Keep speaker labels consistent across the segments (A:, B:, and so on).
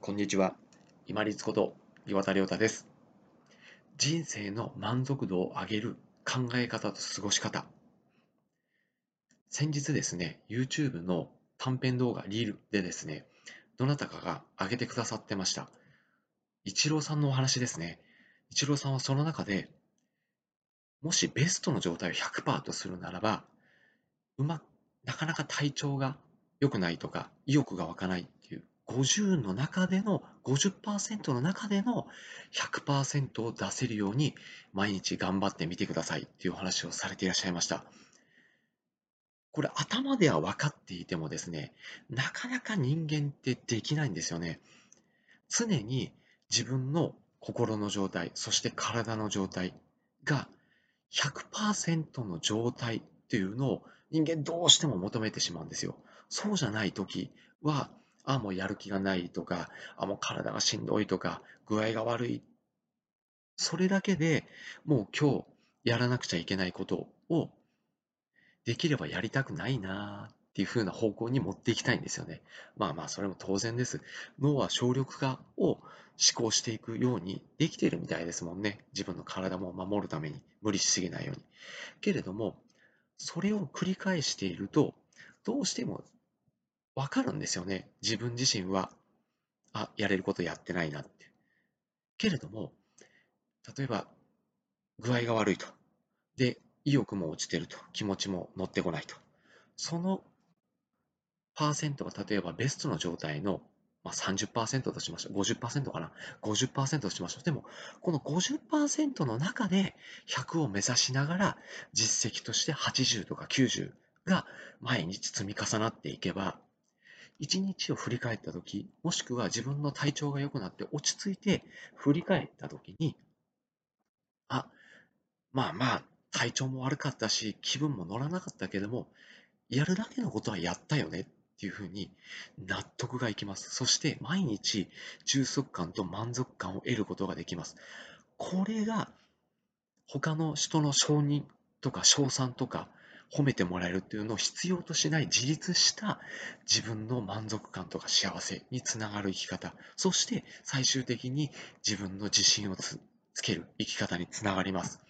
A: こんにちは。今立こと岩田亮太です。人生の満足度を上げる考え方と過ごし方。先日ですね、YouTube の短編動画、リールでですね、どなたかが上げてくださってました。イチローさんのお話ですね。イチローさんはその中で、もしベストの状態を100%とするならば、うまなかなか体調が良くないとか、意欲が湧かないっていう、50の中での、50%の中での100%を出せるように、毎日頑張ってみてくださいっていうお話をされていらっしゃいました。これ頭では分かっていてもですね、なかなか人間ってできないんですよね。常に自分の心の状態、そして体の状態が100%の状態っていうのを人間どうしても求めてしまうんですよ。そうじゃない時は、あ、もうやる気がないとか、あ、もう体がしんどいとか、具合が悪い。それだけでもう今日やらなくちゃいけないことをできればやりたくないなっていう風な方向に持っていきたいんですよね。まあまあ、それも当然です。脳は省力化を思考していくようにできているみたいですもんね。自分の体も守るために無理しすぎないように。けれども、それを繰り返していると、どうしてもわかるんですよね。自分自身は、あ、やれることやってないなって。けれども、例えば、具合が悪いと。で、意欲も落ちてると。気持ちも乗ってこないと。そのパーセントが例えばベストの状態のまあ、30%としましょう。50%かな。50%としましょう。でも、この50%の中で100を目指しながら、実績として80とか90が毎日積み重なっていけば、1日を振り返ったとき、もしくは自分の体調が良くなって落ち着いて振り返ったときに、あ、まあまあ、体調も悪かったし、気分も乗らなかったけども、やるだけのことはやったよねっていうふうに納得がいきます。そして毎日充足感と満足感を得ることができます。これが他の人の承認とか称賛とか褒めてもらえるっていうのを必要としない自立した自分の満足感とか幸せにつながる生き方そして最終的に自分の自信をつける生き方につながります、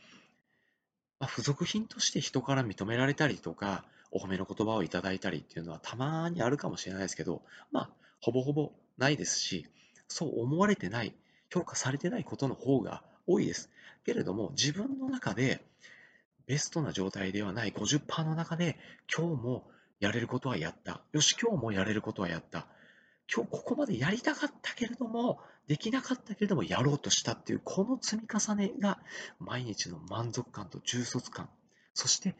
A: まあ、付属品として人から認められたりとかお褒めの言葉をいただいたりっていうのはたまにあるかもしれないですけど、まあ、ほぼほぼないですし、そう思われてない、評価されてないことの方が多いです。けれども、自分の中でベストな状態ではない50%の中で、今日もやれることはやった。よし、今日もやれることはやった。今日ここまでやりたかったけれども、できなかったけれどもやろうとしたっていう、この積み重ねが毎日の満足感と充足感、そして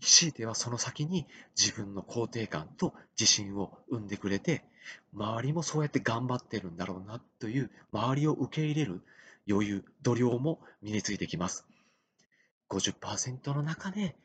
A: 強いてはその先に自分の肯定感と自信を生んでくれて、周りもそうやって頑張ってるんだろうなという、周りを受け入れる余裕、度量も身についてきます。50%の中で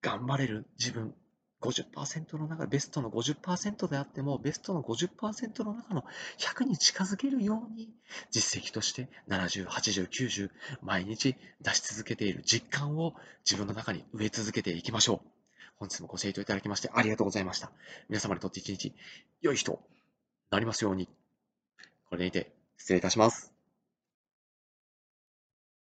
A: 頑張れる自分、50%の中、ベストの50%であっても、ベストの50%の中の100に近づけるように、実績として70、80、90、毎日出し続けている実感を自分の中に植え続けていきましょう。本日もご清聴いただきましてありがとうございました。皆様にとって一日良い日となりますように。これでいて失礼いたします。